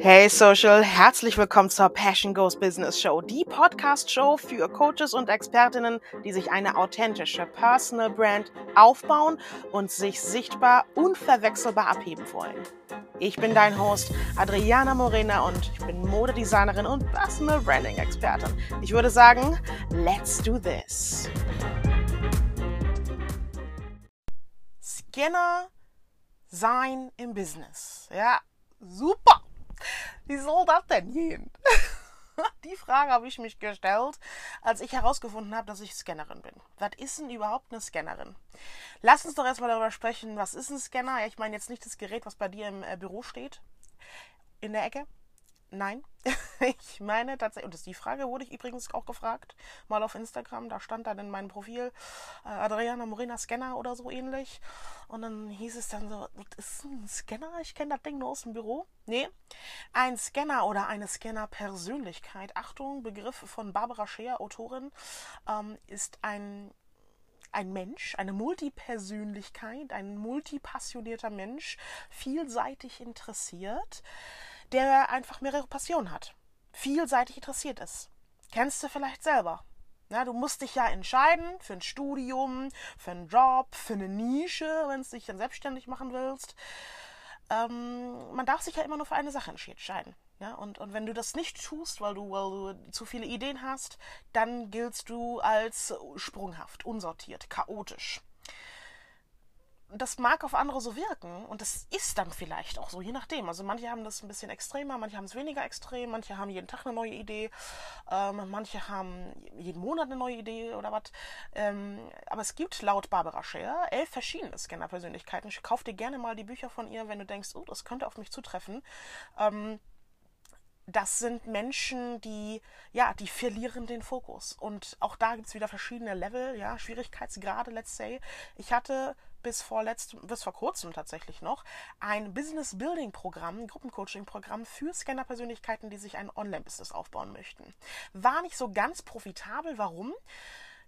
Hey Social, herzlich willkommen zur Passion Goes Business Show, die Podcast-Show für Coaches und Expertinnen, die sich eine authentische Personal Brand aufbauen und sich sichtbar unverwechselbar abheben wollen. Ich bin dein Host Adriana Morena und ich bin Modedesignerin und Personal Branding Expertin. Ich würde sagen, let's do this. Skinner sein im Business. Ja, super. Wie soll das denn gehen? Die Frage habe ich mich gestellt, als ich herausgefunden habe, dass ich Scannerin bin. Was ist denn überhaupt eine Scannerin? Lass uns doch erstmal darüber sprechen, was ist ein Scanner? Ich meine jetzt nicht das Gerät, was bei dir im äh, Büro steht, in der Ecke, Nein, ich meine tatsächlich, und das ist die Frage, wurde ich übrigens auch gefragt, mal auf Instagram, da stand dann in meinem Profil äh, Adriana Morena Scanner oder so ähnlich. Und dann hieß es dann so, ist ein Scanner? Ich kenne das Ding nur aus dem Büro. Nee, ein Scanner oder eine Scanner-Persönlichkeit, Achtung, Begriff von Barbara Scheer, Autorin, ähm, ist ein ein Mensch, eine Multipersönlichkeit, ein multipassionierter Mensch, vielseitig interessiert, der einfach mehrere Passionen hat, vielseitig interessiert ist. Kennst du vielleicht selber. Ja, du musst dich ja entscheiden für ein Studium, für einen Job, für eine Nische, wenn du dich dann selbstständig machen willst. Ähm, man darf sich ja immer nur für eine Sache entscheiden. Ja, und, und wenn du das nicht tust, weil du, weil du zu viele Ideen hast, dann giltst du als sprunghaft, unsortiert, chaotisch das mag auf andere so wirken und das ist dann vielleicht auch so, je nachdem. Also manche haben das ein bisschen extremer, manche haben es weniger extrem, manche haben jeden Tag eine neue Idee, ähm, manche haben jeden Monat eine neue Idee oder was. Ähm, aber es gibt laut Barbara Scher elf verschiedene Scanner-Persönlichkeiten. Kauf dir gerne mal die Bücher von ihr, wenn du denkst, oh, das könnte auf mich zutreffen. Ähm, das sind Menschen, die, ja, die verlieren den Fokus. Und auch da gibt es wieder verschiedene Level, ja, Schwierigkeitsgrade, let's say. Ich hatte bis vor, letztem, bis vor kurzem tatsächlich noch ein Business Building Programm, Gruppencoaching Programm für Scanner-Persönlichkeiten, die sich ein Online-Business aufbauen möchten. War nicht so ganz profitabel. Warum?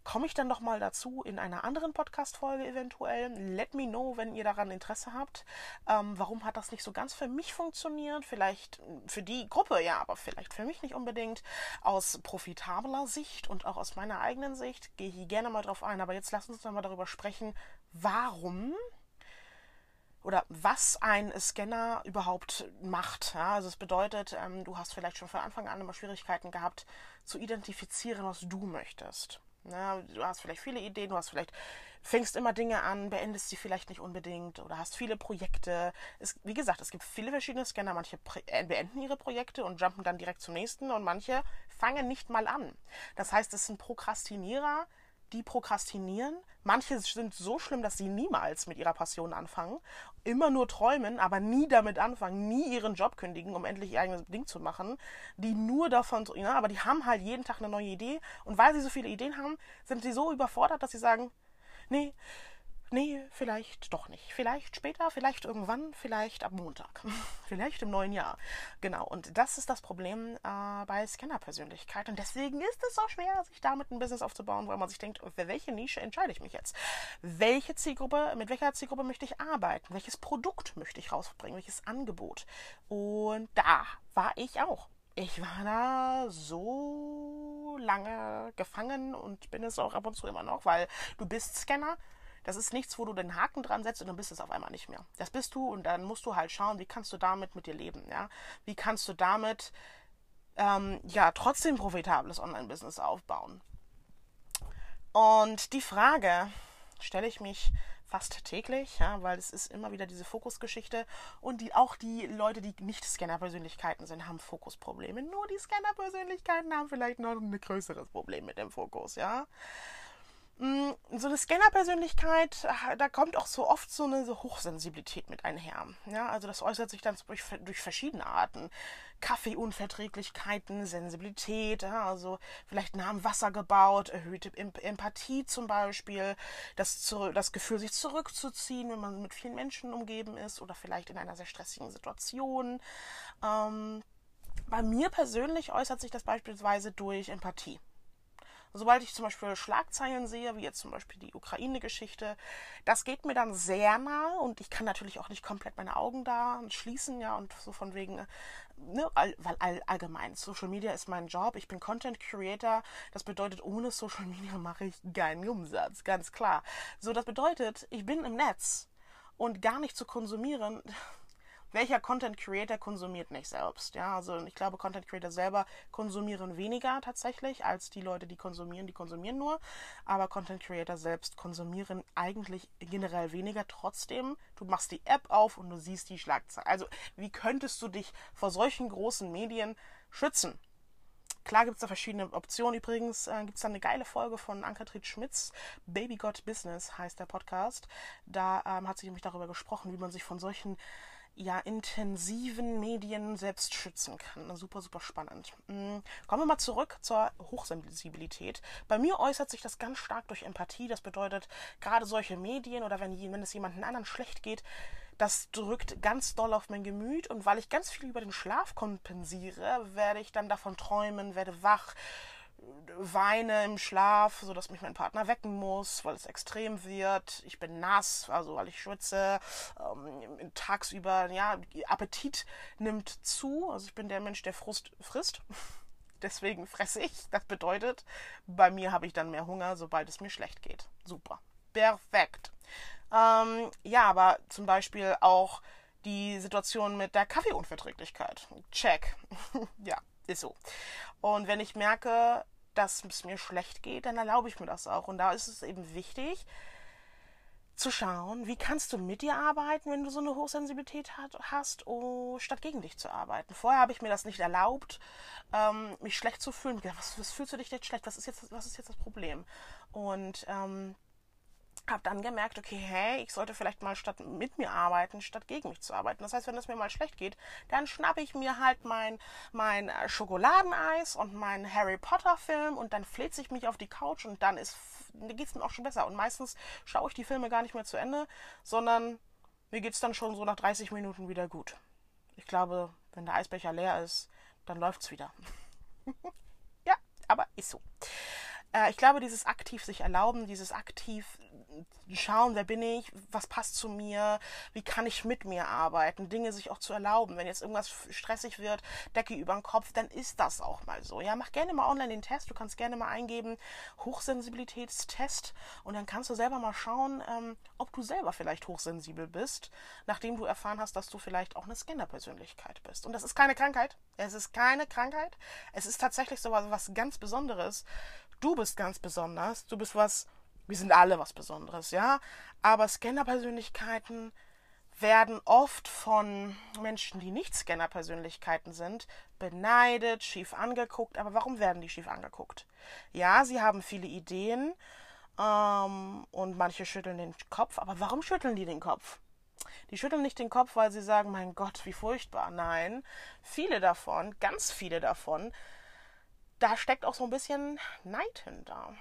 Komme ich dann noch mal dazu in einer anderen Podcast-Folge eventuell. Let me know, wenn ihr daran Interesse habt. Ähm, warum hat das nicht so ganz für mich funktioniert? Vielleicht für die Gruppe, ja, aber vielleicht für mich nicht unbedingt. Aus profitabler Sicht und auch aus meiner eigenen Sicht gehe ich gerne mal drauf ein. Aber jetzt lasst uns noch mal darüber sprechen, warum oder was ein Scanner überhaupt macht. Ja, also es bedeutet, ähm, du hast vielleicht schon von Anfang an immer Schwierigkeiten gehabt, zu identifizieren, was du möchtest. Ja, du hast vielleicht viele Ideen, du hast vielleicht fängst immer Dinge an, beendest sie vielleicht nicht unbedingt oder hast viele Projekte. Es, wie gesagt, es gibt viele verschiedene Scanner. Manche äh, beenden ihre Projekte und jumpen dann direkt zum nächsten und manche fangen nicht mal an. Das heißt, es sind Prokrastinierer, die prokrastinieren. Manche sind so schlimm, dass sie niemals mit ihrer Passion anfangen, immer nur träumen, aber nie damit anfangen, nie ihren Job kündigen, um endlich ihr eigenes Ding zu machen, die nur davon, ja, aber die haben halt jeden Tag eine neue Idee. Und weil sie so viele Ideen haben, sind sie so überfordert, dass sie sagen, nee, nee, vielleicht doch nicht. Vielleicht später, vielleicht irgendwann, vielleicht ab Montag, vielleicht im neuen Jahr. Genau, und das ist das Problem äh, bei Scanner-Persönlichkeit. Und deswegen ist es so schwer, sich damit ein Business aufzubauen, weil man sich denkt, für welche Nische entscheide ich mich jetzt? Welche Zielgruppe, mit welcher Zielgruppe möchte ich arbeiten? Welches Produkt möchte ich rausbringen? Welches Angebot? Und da war ich auch. Ich war da so lange gefangen und bin es auch ab und zu immer noch, weil du bist Scanner, das ist nichts, wo du den Haken dran setzt und dann bist du es auf einmal nicht mehr. Das bist du und dann musst du halt schauen, wie kannst du damit mit dir leben, ja? Wie kannst du damit ähm, ja trotzdem profitables Online-Business aufbauen? Und die Frage stelle ich mich fast täglich, ja, weil es ist immer wieder diese Fokusgeschichte und die, auch die Leute, die nicht Scanner-Persönlichkeiten sind, haben Fokusprobleme. Nur die Scanner-Persönlichkeiten haben vielleicht noch ein größeres Problem mit dem Fokus, ja. Mm, so eine Scanner-Persönlichkeit, ah, da kommt auch so oft so eine Hochsensibilität mit einher. Ja, also das äußert sich dann durch, durch verschiedene Arten. Kaffeeunverträglichkeiten, Sensibilität, ja, also vielleicht nah am Wasser gebaut, erhöhte Empathie zum Beispiel, das, das Gefühl, sich zurückzuziehen, wenn man mit vielen Menschen umgeben ist oder vielleicht in einer sehr stressigen Situation. Ähm, bei mir persönlich äußert sich das beispielsweise durch Empathie. Sobald ich zum Beispiel Schlagzeilen sehe, wie jetzt zum Beispiel die Ukraine-Geschichte, das geht mir dann sehr nahe und ich kann natürlich auch nicht komplett meine Augen da schließen, ja, und so von wegen, ne, all, weil all, allgemein, Social Media ist mein Job, ich bin Content Creator, das bedeutet, ohne Social Media mache ich keinen Umsatz, ganz klar. So, das bedeutet, ich bin im Netz und gar nicht zu konsumieren, welcher Content Creator konsumiert nicht selbst? Ja, also ich glaube, Content Creator selber konsumieren weniger tatsächlich als die Leute, die konsumieren, die konsumieren nur. Aber Content Creator selbst konsumieren eigentlich generell weniger. Trotzdem, du machst die App auf und du siehst die Schlagzeile. Also, wie könntest du dich vor solchen großen Medien schützen? Klar gibt es da verschiedene Optionen. Übrigens äh, gibt es da eine geile Folge von Ankatrit Schmitz. Baby Got Business heißt der Podcast. Da ähm, hat sie nämlich darüber gesprochen, wie man sich von solchen ja, intensiven Medien selbst schützen kann. Super, super spannend. Mm, kommen wir mal zurück zur Hochsensibilität. Bei mir äußert sich das ganz stark durch Empathie. Das bedeutet, gerade solche Medien oder wenn, wenn es jemandem anderen schlecht geht, das drückt ganz doll auf mein Gemüt und weil ich ganz viel über den Schlaf kompensiere, werde ich dann davon träumen, werde wach, weine im Schlaf, so dass mich mein Partner wecken muss, weil es extrem wird. Ich bin nass, also weil ich schwitze. Ähm, tagsüber, ja, Appetit nimmt zu. Also ich bin der Mensch, der Frust frisst. Deswegen fresse ich. Das bedeutet, bei mir habe ich dann mehr Hunger, sobald es mir schlecht geht. Super. Perfekt. Ähm, ja, aber zum Beispiel auch die Situation mit der Kaffeeunverträglichkeit. Check. ja, ist so. Und wenn ich merke, dass es mir schlecht geht, dann erlaube ich mir das auch. Und da ist es eben wichtig, zu schauen, wie kannst du mit dir arbeiten, wenn du so eine Hochsensibilität hast, oh, statt gegen dich zu arbeiten. Vorher habe ich mir das nicht erlaubt, ähm, mich schlecht zu fühlen. Was, was, fühlst du dich jetzt schlecht? Was ist jetzt, was ist jetzt das Problem? Und ähm, habe dann gemerkt, okay, hey, ich sollte vielleicht mal statt mit mir arbeiten, statt gegen mich zu arbeiten. Das heißt, wenn es mir mal schlecht geht, dann schnappe ich mir halt mein, mein äh, Schokoladeneis und meinen Harry Potter Film und dann fläze ich mich auf die Couch und dann ist, geht es mir auch schon besser. Und meistens schaue ich die Filme gar nicht mehr zu Ende, sondern mir geht es dann schon so nach 30 Minuten wieder gut. Ich glaube, wenn der Eisbecher leer ist, dann läuft es wieder. ja, aber ist so. Äh, ich glaube, dieses aktiv sich erlauben, dieses aktiv schauen, wer bin ich, was passt zu mir, wie kann ich mit mir arbeiten, Dinge sich auch zu erlauben. Wenn jetzt irgendwas stressig wird, Decke über den Kopf, dann ist das auch mal so. Ja, mach gerne mal online den Test. Du kannst gerne mal eingeben Hochsensibilitätstest und dann kannst du selber mal schauen, ähm, ob du selber vielleicht hochsensibel bist, nachdem du erfahren hast, dass du vielleicht auch eine Scanner-Persönlichkeit bist. Und das ist keine Krankheit. Es ist keine Krankheit. Es ist tatsächlich so was ganz Besonderes. Du bist ganz besonders. Du bist was wir sind alle was Besonderes, ja. Aber Scanner-Persönlichkeiten werden oft von Menschen, die nicht Scanner-Persönlichkeiten sind, beneidet, schief angeguckt. Aber warum werden die schief angeguckt? Ja, sie haben viele Ideen ähm, und manche schütteln den Kopf. Aber warum schütteln die den Kopf? Die schütteln nicht den Kopf, weil sie sagen, mein Gott, wie furchtbar. Nein, viele davon, ganz viele davon, da steckt auch so ein bisschen Neid hinter.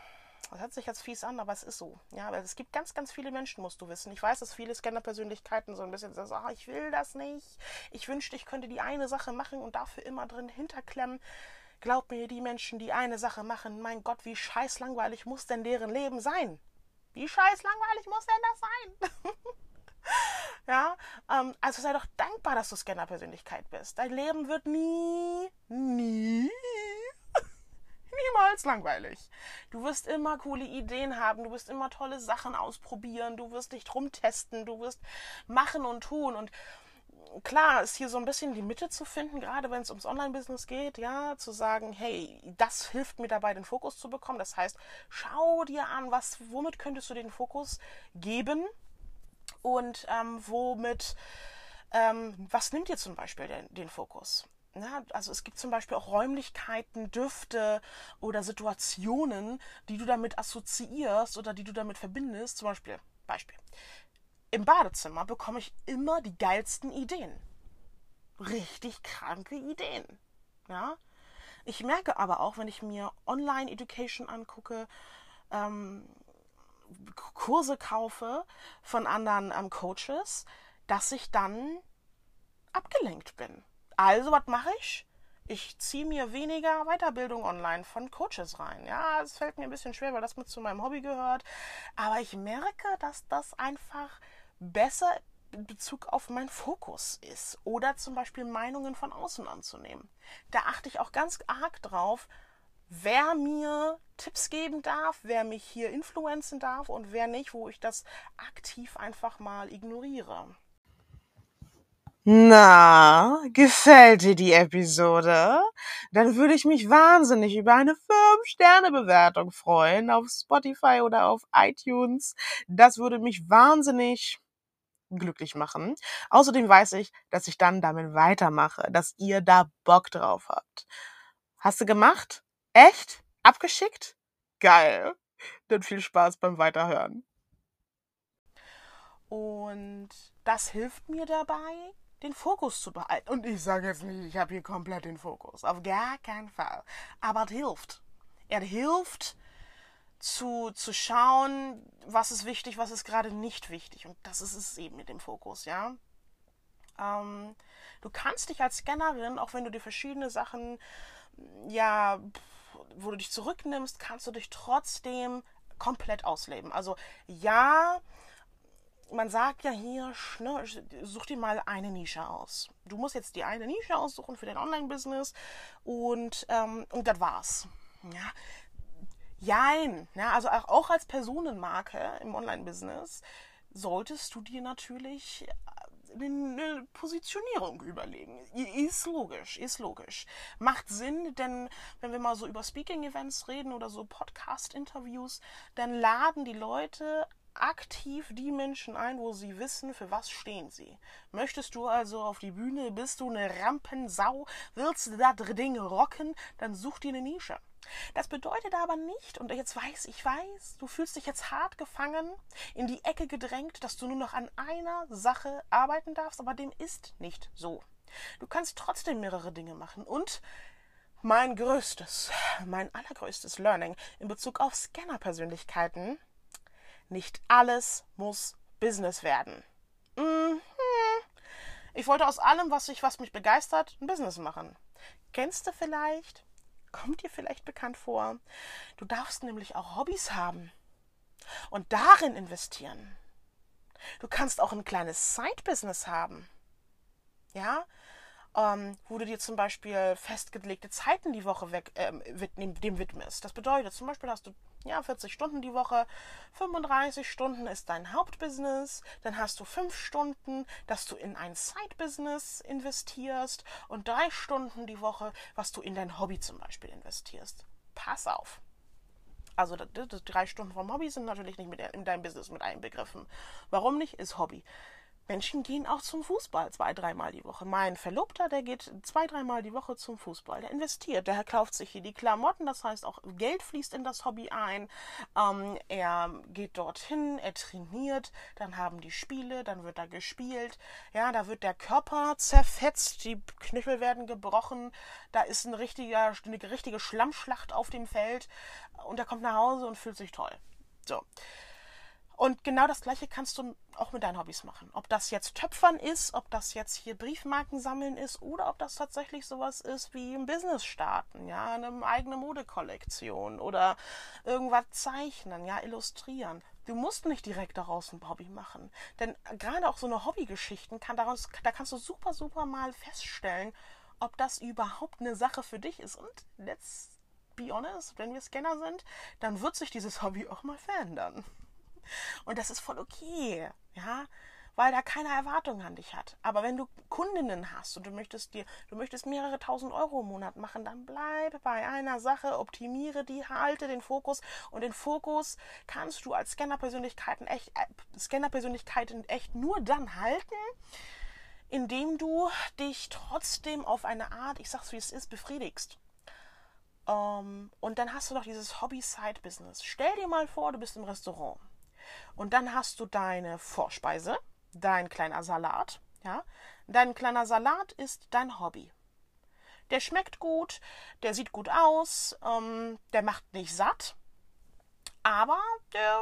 Das hört sich jetzt fies an, aber es ist so. Ja, aber es gibt ganz, ganz viele Menschen, musst du wissen. Ich weiß, dass viele Scanner-Persönlichkeiten so ein bisschen sagen, ah, ich will das nicht. Ich wünschte, ich könnte die eine Sache machen und dafür immer drin hinterklemmen. Glaub mir, die Menschen, die eine Sache machen, mein Gott, wie scheiß langweilig muss denn deren Leben sein? Wie scheiß langweilig muss denn das sein? ja, ähm, also sei doch dankbar, dass du Scanner-Persönlichkeit bist. Dein Leben wird nie, nie niemals langweilig. Du wirst immer coole Ideen haben, du wirst immer tolle Sachen ausprobieren, du wirst dich rumtesten, du wirst machen und tun und klar ist hier so ein bisschen die Mitte zu finden, gerade wenn es ums Online-Business geht, ja, zu sagen, hey, das hilft mir dabei, den Fokus zu bekommen. Das heißt, schau dir an, was, womit könntest du den Fokus geben und ähm, womit, ähm, was nimmt dir zum Beispiel den, den Fokus? Ja, also es gibt zum Beispiel auch Räumlichkeiten, Düfte oder Situationen, die du damit assoziierst oder die du damit verbindest. Zum Beispiel, Beispiel. Im Badezimmer bekomme ich immer die geilsten Ideen. Richtig kranke Ideen. Ja. Ich merke aber auch, wenn ich mir Online-Education angucke, ähm, Kurse kaufe von anderen ähm, Coaches, dass ich dann abgelenkt bin. Also, was mache ich? Ich ziehe mir weniger Weiterbildung online von Coaches rein. Ja, es fällt mir ein bisschen schwer, weil das mit zu meinem Hobby gehört. Aber ich merke, dass das einfach besser in Bezug auf meinen Fokus ist. Oder zum Beispiel Meinungen von außen anzunehmen. Da achte ich auch ganz arg drauf, wer mir Tipps geben darf, wer mich hier influenzen darf und wer nicht, wo ich das aktiv einfach mal ignoriere. Na, gefällt dir die Episode? Dann würde ich mich wahnsinnig über eine 5-Sterne-Bewertung freuen auf Spotify oder auf iTunes. Das würde mich wahnsinnig glücklich machen. Außerdem weiß ich, dass ich dann damit weitermache, dass ihr da Bock drauf habt. Hast du gemacht? Echt? Abgeschickt? Geil. Dann viel Spaß beim Weiterhören. Und das hilft mir dabei, den Fokus zu behalten. Und ich sage jetzt nicht, ich habe hier komplett den Fokus. Auf gar keinen Fall. Aber es hilft. Er hilft zu, zu schauen, was ist wichtig, was ist gerade nicht wichtig. Und das ist es eben mit dem Fokus, ja. Ähm, du kannst dich als Scannerin, auch wenn du dir verschiedene Sachen, ja, wo du dich zurücknimmst, kannst du dich trotzdem komplett ausleben. Also ja, man sagt ja hier, ne, such dir mal eine Nische aus. Du musst jetzt die eine Nische aussuchen für dein Online-Business und, ähm, und das war's. Ja. Jein. Ja, also auch als Personenmarke im Online-Business solltest du dir natürlich eine Positionierung überlegen. Ist logisch, ist logisch. Macht Sinn, denn wenn wir mal so über Speaking-Events reden oder so Podcast-Interviews, dann laden die Leute aktiv die Menschen ein, wo sie wissen, für was stehen sie. Möchtest du also auf die Bühne, bist du eine Rampensau, willst du das Ding rocken, dann such dir eine Nische. Das bedeutet aber nicht, und jetzt weiß ich weiß, du fühlst dich jetzt hart gefangen, in die Ecke gedrängt, dass du nur noch an einer Sache arbeiten darfst, aber dem ist nicht so. Du kannst trotzdem mehrere Dinge machen und mein größtes, mein allergrößtes Learning in Bezug auf Scanner-Persönlichkeiten, nicht alles muss Business werden. Mhm. Ich wollte aus allem, was ich, was mich begeistert, ein Business machen. Kennst du vielleicht Kommt dir vielleicht bekannt vor? Du darfst nämlich auch Hobbys haben und darin investieren. Du kannst auch ein kleines Side-Business haben. Ja, ähm, wo du dir zum Beispiel festgelegte Zeiten die Woche weg, ähm, dem widmest. Das bedeutet, zum Beispiel hast du ja, 40 Stunden die Woche, 35 Stunden ist dein Hauptbusiness, dann hast du 5 Stunden, dass du in ein Side-Business investierst und 3 Stunden die Woche, was du in dein Hobby zum Beispiel investierst. Pass auf. Also die drei Stunden vom Hobby sind natürlich nicht mit in deinem Business mit einbegriffen. Warum nicht? Ist Hobby. Menschen gehen auch zum Fußball zwei, dreimal die Woche. Mein Verlobter, der geht zwei, dreimal die Woche zum Fußball. Der investiert, der kauft sich hier die Klamotten, das heißt auch Geld fließt in das Hobby ein. Ähm, er geht dorthin, er trainiert, dann haben die Spiele, dann wird da gespielt. Ja, da wird der Körper zerfetzt, die Knöchel werden gebrochen, da ist ein richtiger, eine richtige Schlammschlacht auf dem Feld und er kommt nach Hause und fühlt sich toll. So. Und genau das Gleiche kannst du auch mit deinen Hobbys machen. Ob das jetzt Töpfern ist, ob das jetzt hier Briefmarken sammeln ist oder ob das tatsächlich sowas ist wie ein Business starten, ja, eine eigene Modekollektion oder irgendwas zeichnen, ja, illustrieren. Du musst nicht direkt daraus ein Hobby machen. Denn gerade auch so eine Hobbygeschichten kann daraus, da kannst du super, super mal feststellen, ob das überhaupt eine Sache für dich ist. Und let's be honest, wenn wir Scanner sind, dann wird sich dieses Hobby auch mal verändern. Und das ist voll okay, ja, weil da keine Erwartung an dich hat. Aber wenn du Kundinnen hast und du möchtest dir, du möchtest mehrere tausend Euro im Monat machen, dann bleib bei einer Sache, optimiere die, halte den Fokus und den Fokus kannst du als Scanner-Persönlichkeiten echt, äh, Scanner-Persönlichkeiten echt nur dann halten, indem du dich trotzdem auf eine Art, ich sag's wie es ist, befriedigst. Ähm, und dann hast du noch dieses Hobby-Side-Business. Stell dir mal vor, du bist im Restaurant. Und dann hast du deine Vorspeise, dein kleiner Salat. Ja? Dein kleiner Salat ist dein Hobby. Der schmeckt gut, der sieht gut aus, ähm, der macht nicht satt, aber der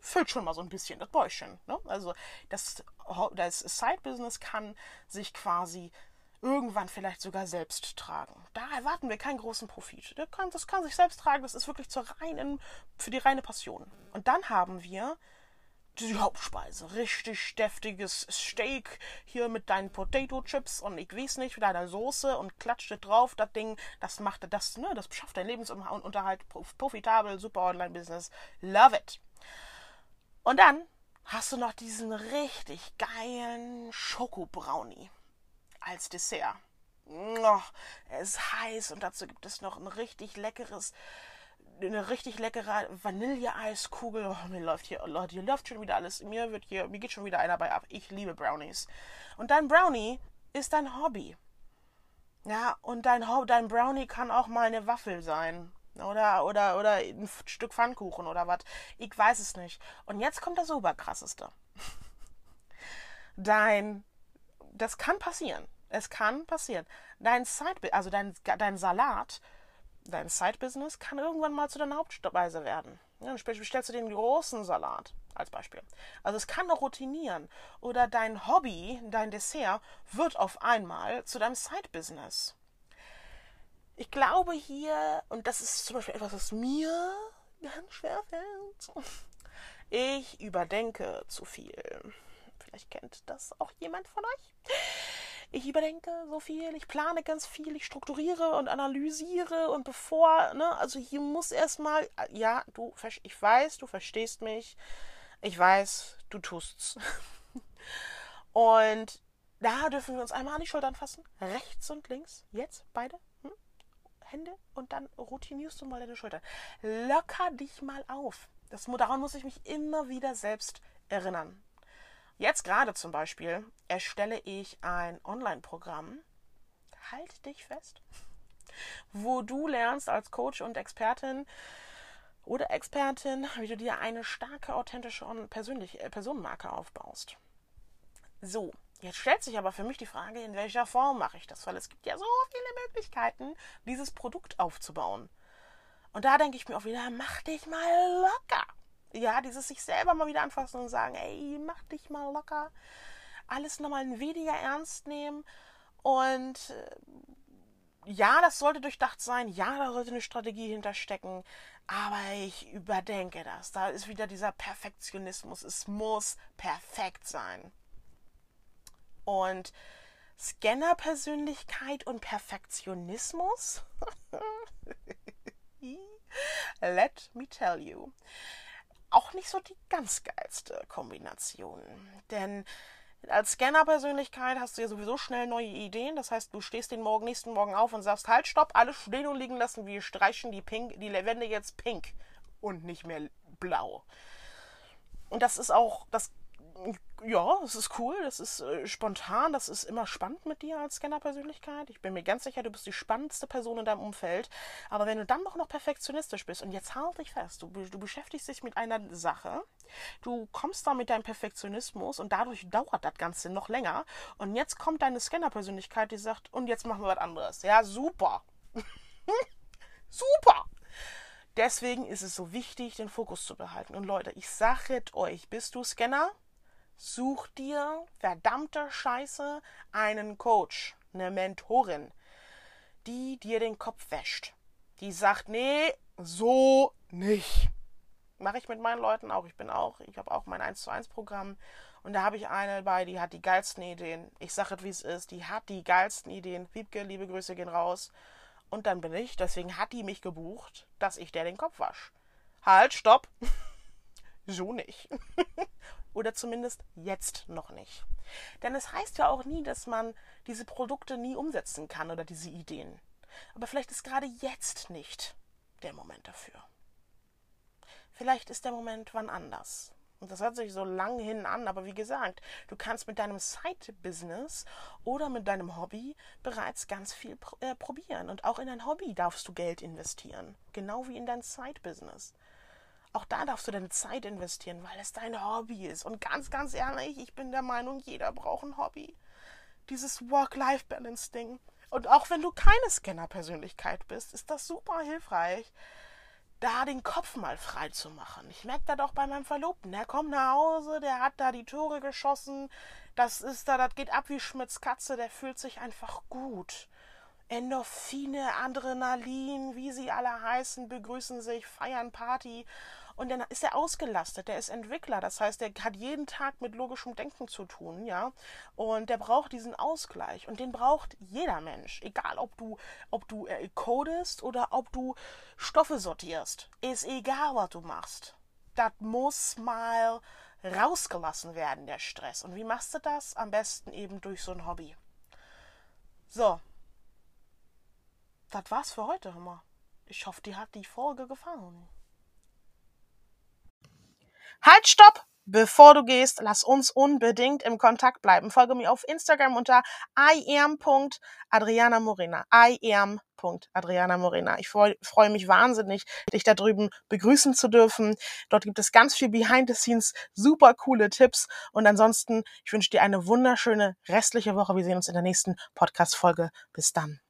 füllt schon mal so ein bisschen das Bäuchchen. Ne? Also das, das Side-Business kann sich quasi irgendwann vielleicht sogar selbst tragen. Da erwarten wir keinen großen Profit. Das kann, das kann sich selbst tragen, das ist wirklich zur reinen, für die reine Passion. Und dann haben wir die Hauptspeise. Richtig deftiges Steak hier mit deinen Potato Chips und ich weiß nicht, mit deiner Soße und klatschte drauf. Das Ding, das macht das, ne, das schafft dein Lebensunterhalt profitabel, super Online-Business. Love it. Und dann hast du noch diesen richtig geilen Schokobrownie als Dessert. Oh, er ist heiß und dazu gibt es noch ein richtig leckeres eine richtig leckere Vanilleeiskugel. Oh, mir läuft hier, Leute, hier läuft schon wieder alles. Mir wird hier, mir geht schon wieder einer bei ab. Ich liebe Brownies. Und dein Brownie ist dein Hobby. Ja, und dein, dein Brownie kann auch mal eine Waffel sein. Oder, oder, oder ein Stück Pfannkuchen oder was. Ich weiß es nicht. Und jetzt kommt das Oberkrasseste. Dein, das kann passieren. Es kann passieren. Dein Side, also dein, dein Salat dein Side-Business kann irgendwann mal zu deiner Hauptspeise werden. Ja, dann bestellst du den großen Salat als Beispiel. Also es kann auch routinieren. Oder dein Hobby, dein Dessert wird auf einmal zu deinem Side-Business. Ich glaube hier, und das ist zum Beispiel etwas, was mir ganz schwer fällt, ich überdenke zu viel. Vielleicht kennt das auch jemand von euch ich überdenke so viel, ich plane ganz viel, ich strukturiere und analysiere und bevor, ne, also hier muss erstmal, ja, du, ich weiß, du verstehst mich, ich weiß, du tust's. und da dürfen wir uns einmal an die Schultern fassen, rechts und links, jetzt beide, hm? Hände und dann routinierst du mal deine Schultern. Locker dich mal auf. Das, daran muss ich mich immer wieder selbst erinnern. Jetzt gerade zum Beispiel erstelle ich ein Online-Programm. Halt dich fest. Wo du lernst als Coach und Expertin oder Expertin, wie du dir eine starke, authentische und persönliche äh, Personenmarke aufbaust. So, jetzt stellt sich aber für mich die Frage, in welcher Form mache ich das? Weil es gibt ja so viele Möglichkeiten, dieses Produkt aufzubauen. Und da denke ich mir auch wieder, mach dich mal locker ja, dieses sich selber mal wieder anfassen und sagen, ey, mach dich mal locker, alles nochmal weniger ernst nehmen und äh, ja, das sollte durchdacht sein, ja, da sollte eine Strategie hinterstecken, aber ich überdenke das. Da ist wieder dieser Perfektionismus. Es muss perfekt sein. Und Scanner-Persönlichkeit und Perfektionismus? Let me tell you auch nicht so die ganz geilste Kombination. Denn als Scanner-Persönlichkeit hast du ja sowieso schnell neue Ideen. Das heißt, du stehst den Morgen, nächsten Morgen auf und sagst, halt, stopp, alles stehen und liegen lassen. Wir streichen die, pink, die Wände jetzt pink und nicht mehr blau. Und das ist auch, das ja, es ist cool, das ist äh, spontan, das ist immer spannend mit dir als Scanner-Persönlichkeit. Ich bin mir ganz sicher, du bist die spannendste Person in deinem Umfeld. Aber wenn du dann doch noch perfektionistisch bist und jetzt halt dich fest, du, du beschäftigst dich mit einer Sache, du kommst da mit deinem Perfektionismus und dadurch dauert das Ganze noch länger. Und jetzt kommt deine Scanner-Persönlichkeit, die sagt, und jetzt machen wir was anderes. Ja, super. super. Deswegen ist es so wichtig, den Fokus zu behalten. Und Leute, ich sage euch, bist du Scanner? Such dir verdammte Scheiße einen Coach, eine Mentorin, die dir den Kopf wäscht. Die sagt, nee, so nicht. Mache ich mit meinen Leuten auch. Ich bin auch, ich habe auch mein 1 zu 1 Programm und da habe ich eine bei, die hat die geilsten Ideen. Ich sage es, wie es ist. Die hat die geilsten Ideen. Wiebke, liebe Grüße gehen raus. Und dann bin ich, deswegen hat die mich gebucht, dass ich der den Kopf wasche. Halt, stopp. so nicht. Oder zumindest jetzt noch nicht. Denn es heißt ja auch nie, dass man diese Produkte nie umsetzen kann oder diese Ideen. Aber vielleicht ist gerade jetzt nicht der Moment dafür. Vielleicht ist der Moment wann anders. Und das hört sich so lang hin an, aber wie gesagt, du kannst mit deinem Side-Business oder mit deinem Hobby bereits ganz viel pr äh, probieren. Und auch in dein Hobby darfst du Geld investieren. Genau wie in dein Side-Business. Auch da darfst du deine Zeit investieren, weil es dein Hobby ist. Und ganz, ganz ehrlich, ich bin der Meinung, jeder braucht ein Hobby. Dieses Work-Life-Balance-Ding. Und auch wenn du keine Scanner-Persönlichkeit bist, ist das super hilfreich, da den Kopf mal frei zu machen. Ich merke das auch bei meinem Verlobten. Der kommt nach Hause, der hat da die Tore geschossen. Das ist da, das geht ab wie Schmitz Katze. Der fühlt sich einfach gut. Endorphine, Adrenalin, wie sie alle heißen, begrüßen sich, feiern Party. Und dann ist er ausgelastet, der ist Entwickler, das heißt, der hat jeden Tag mit logischem Denken zu tun, ja. Und der braucht diesen Ausgleich und den braucht jeder Mensch, egal ob du, ob du äh, codest oder ob du Stoffe sortierst. Ist egal, was du machst. Das muss mal rausgelassen werden, der Stress. Und wie machst du das? Am besten eben durch so ein Hobby. So. Das war's für heute, Hammer. Ich hoffe, dir hat die Folge gefallen. Halt, stopp! Bevor du gehst, lass uns unbedingt im Kontakt bleiben. Folge mir auf Instagram unter iam.adrianamorena. iam.adrianamorena. Ich freue freu mich wahnsinnig, dich da drüben begrüßen zu dürfen. Dort gibt es ganz viel Behind the Scenes, super coole Tipps. Und ansonsten, ich wünsche dir eine wunderschöne restliche Woche. Wir sehen uns in der nächsten Podcast-Folge. Bis dann.